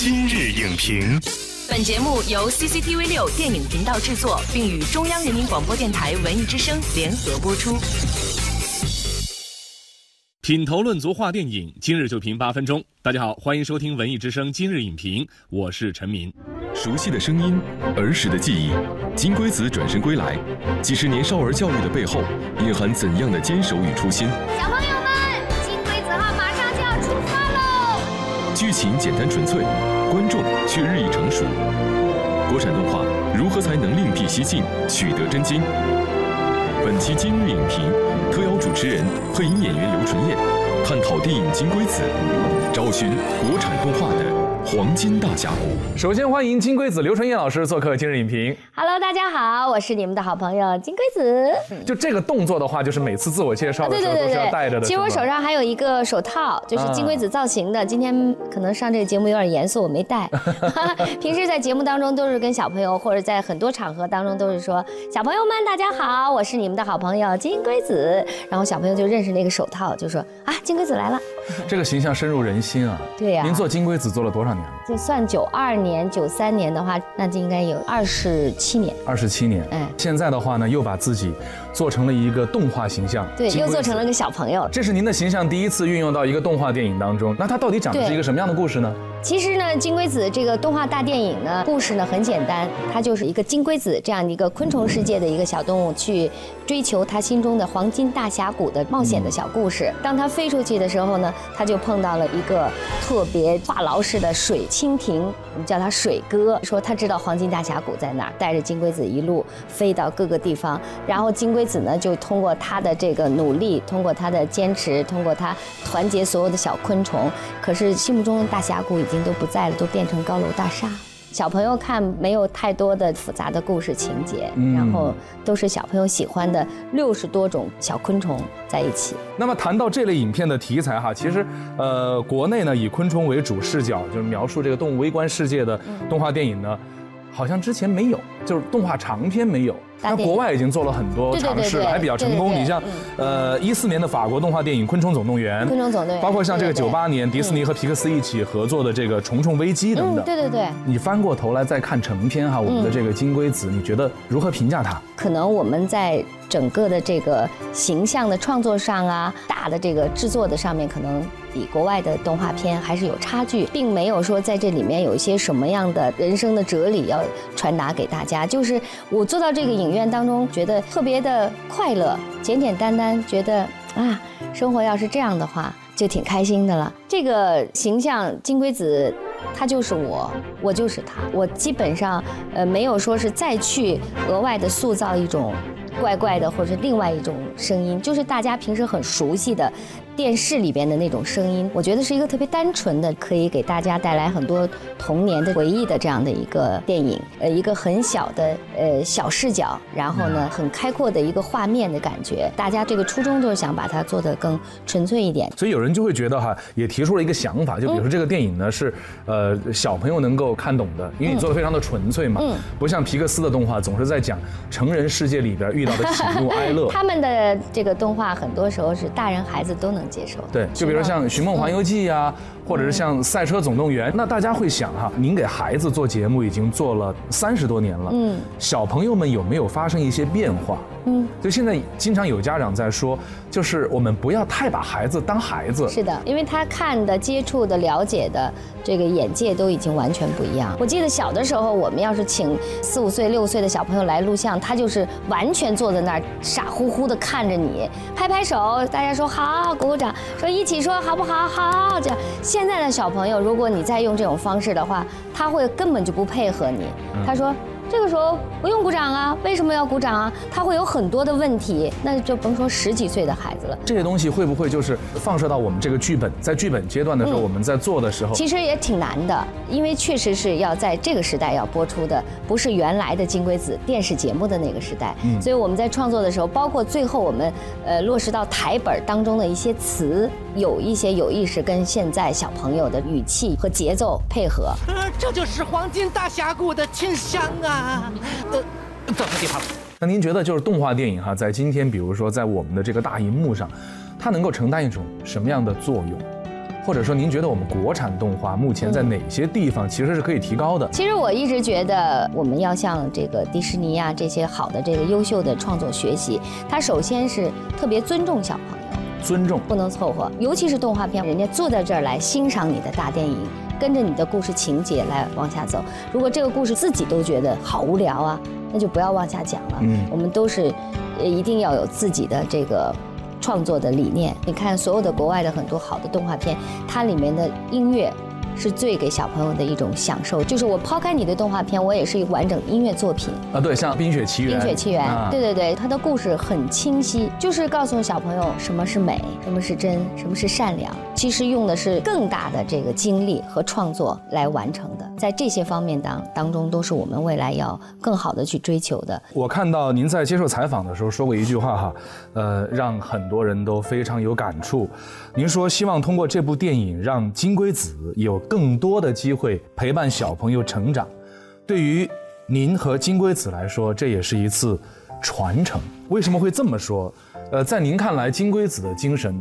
今日影评，本节目由 CCTV 六电影频道制作，并与中央人民广播电台文艺之声联合播出。品头论足话电影，今日就评八分钟。大家好，欢迎收听文艺之声今日影评，我是陈明。熟悉的声音，儿时的记忆，金龟子转身归来，几十年少儿教育的背后，蕴含怎样的坚守与初心？小朋友们，剧情简单纯粹，观众却日益成熟。国产动画如何才能另辟蹊径，取得真经？本期今日影评特邀主持人、配音演员刘纯燕，探讨电影《金龟子》，找寻国产动画的黄金大峡谷。首先欢迎金龟子刘纯燕老师做客今日影评。Hello，大家好，我是你们的好朋友金龟子。就这个动作的话，就是每次自我介绍的时候都是要带着的。其实我手上还有一个手套，就是金龟子造型的。今天可能上这个节目有点严肃，我没戴。平时在节目当中都是跟小朋友，或者在很多场合当中都是说：“小朋友们，大家好，我是你们的好朋友金龟子。”然后小朋友就认识那个手套，就说：“啊，金龟子来了。这个形象深入人心啊。对呀您做金龟子做了多少年了？”就算九二年、九三年的话，那就应该有二十七年。二十七年。嗯现在的话呢，又把自己做成了一个动画形象。对，又做成了个小朋友。这是您的形象第一次运用到一个动画电影当中，那它到底讲的是一个什么样的故事呢？其实呢，金龟子这个动画大电影呢，故事呢很简单，它就是一个金龟子这样的一个昆虫世界的一个小动物，去追求它心中的黄金大峡谷的冒险的小故事。当它飞出去的时候呢，它就碰到了一个特别话痨式的水蜻蜓，我们叫它水哥，说他知道黄金大峡谷在哪儿，带着金龟子一路飞到各个地方，然后金龟子呢就通过它的这个努力，通过它的坚持，通过它团结所有的小昆虫，可是心目中的大峡谷已经都不在了，都变成高楼大厦。小朋友看没有太多的复杂的故事情节，嗯然后都是小朋友喜欢的六十多种小昆虫在一起。那么谈到这类影片的题材哈，其实呃，国内呢以昆虫为主视角，就是描述这个动物微观世界的动画电影呢，好像之前没有，就是动画长片没有。那大电影国外已经做了很多尝试还比较成功。你像呃一四年的法国动画电影《昆虫总动员》，昆虫总动员包括像这个九八年迪士尼和皮克斯一起合作的这个《虫虫危机》等嗯，等。对对对。你翻过头来再看成片哈，我们的这个金龟子，你觉得如何评价它？可能我们在整个的这个形象的创作上啊，大的这个制作的上面，可能比国外的动画片还是有差距，并没有说在这里面有一些什么样的人生的哲理要传达给大家。就是我做到这个影影院当中，觉得特别的快乐，简简单单，觉得啊，生活要是这样的话，就挺开心的了。这个形象金龟子。他就是我，我就是他，我基本上呃没有说是再去额外的塑造一种怪怪的或者另外一种声音，就是大家平时很熟悉的电视里边的那种声音。我觉得是一个特别单纯的，可以给大家带来很多童年的回忆的这样的一个电影。呃，一个很小的呃小视角，然后呢很开阔的一个画面的感觉。大家这个初衷就是想把它做得更纯粹一点。所以有人就会觉得哈，也提出了一个想法，就比如说这个电影呢是呃小朋友能够看懂的，因为你做的非常的纯粹嘛，嗯不像皮克斯的动画总是在讲成人世界里边遇到的喜怒哀乐。他们的这个动画很多时候是大人孩子都能接受。对，就比如像《寻梦环游记》啊，或者是像《赛车总动员》，那大家会想哈，您给孩子做节目已经做了三十多年了，嗯，小朋友们有没有发生一些变化？嗯，就现在经常有家长在说，就是我们不要太把孩子当孩子，是的，因为他看的、接触的、了解的这个眼界都已经完全不一样。我记得小的时候，我们要是请四五岁、六岁的小朋友来录像，他就是完全坐在那儿傻乎乎的看着你，拍拍手，大家说好，鼓鼓掌，说一起说好不好？好，这样。现在的小朋友，如果你再用这种方式的话，他会根本就不配合你。他说。这个时候不用鼓掌啊，为什么要鼓掌啊？他会有很多的问题，那就甭说十几岁的孩子了。这些东西会不会就是放射到我们这个剧本，在剧本阶段的时候，我们在做的时候，其实也挺难的，因为确实是要在这个时代要播出的，不是原来的金龟子电视节目的那个时代。所以我们在创作的时候，包括最后我们呃落实到台本当中的一些词，有一些有意识跟现在小朋友的语气和节奏配合。呃，这就是黄金大峡谷的清香啊！呃，走错地方了。那您觉得就是动画电影哈，在今天，比如说在我们的这个大荧幕上，它能够承担一种什么样的作用？或者说您觉得我们国产动画目前在哪些地方其实是可以提高的？其实我一直觉得我们要向这个迪士尼啊这些好的这个优秀的创作学习，它首先是特别尊重小朋友，尊重不能凑合，尤其是动画片，人家坐在这儿来欣赏你的大电影。跟着你的故事情节来往下走。如果这个故事自己都觉得好无聊啊，那就不要往下讲了。嗯，我们都是，一定要有自己的这个创作的理念。你看，所有的国外的很多好的动画片，它里面的音乐。是最给小朋友的一种享受，就是我抛开你的动画片，我也是一个完整音乐作品啊。对，像《冰雪奇缘》。冰雪奇缘，对对对，它的故事很清晰，就是告诉小朋友什么是美，什么是真，什么是善良。其实用的是更大的这个精力和创作来完成的，在这些方面当当中，都是我们未来要更好的去追求的。我看到您在接受采访的时候说过一句话哈，呃，让很多人都非常有感触。您说希望通过这部电影让金龟子有。更多的机会陪伴小朋友成长，对于您和金龟子来说，这也是一次传承。为什么会这么说？呃，在您看来，金龟子的精神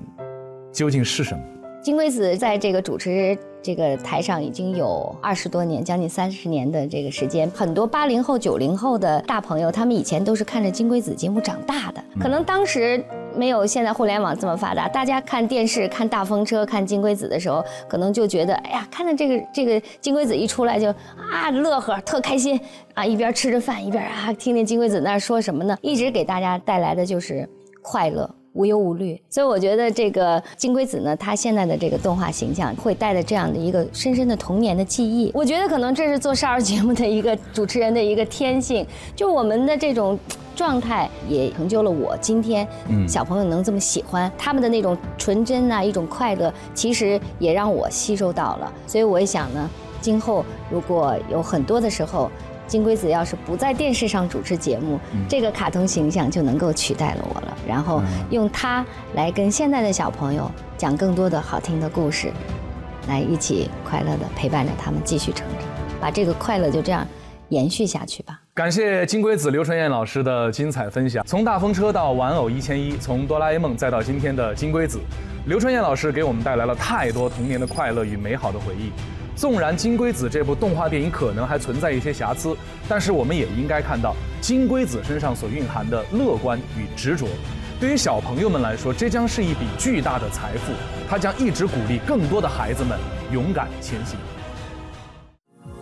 究竟是什么？金龟子在这个主持这个台上已经有二十多年，将近三十年的这个时间。很多八零后、九零后的大朋友，他们以前都是看着金龟子节目长大的，可能当时。没有现在互联网这么发达，大家看电视看大风车看金龟子的时候，可能就觉得哎呀，看到这个这个金龟子一出来就啊乐呵特开心啊，一边吃着饭一边啊听听金龟子那说什么呢，一直给大家带来的就是快乐无忧无虑。所以我觉得这个金龟子呢，他现在的这个动画形象会带着这样的一个深深的童年的记忆。我觉得可能这是做少儿节目的一个主持人的一个天性，就我们的这种。状态也成就了我今天，小朋友能这么喜欢他们的那种纯真啊，一种快乐，其实也让我吸收到了。所以我也想呢，今后如果有很多的时候，金龟子要是不在电视上主持节目，这个卡通形象就能够取代了我了。然后用它来跟现在的小朋友讲更多的好听的故事，来一起快乐的陪伴着他们继续成长，把这个快乐就这样延续下去吧。感谢金龟子刘春燕老师的精彩分享。从大风车到玩偶一千一，从哆啦 A 梦再到今天的金龟子，刘春燕老师给我们带来了太多童年的快乐与美好的回忆。纵然金龟子这部动画电影可能还存在一些瑕疵，但是我们也应该看到金龟子身上所蕴含的乐观与执着。对于小朋友们来说，这将是一笔巨大的财富，它将一直鼓励更多的孩子们勇敢前行。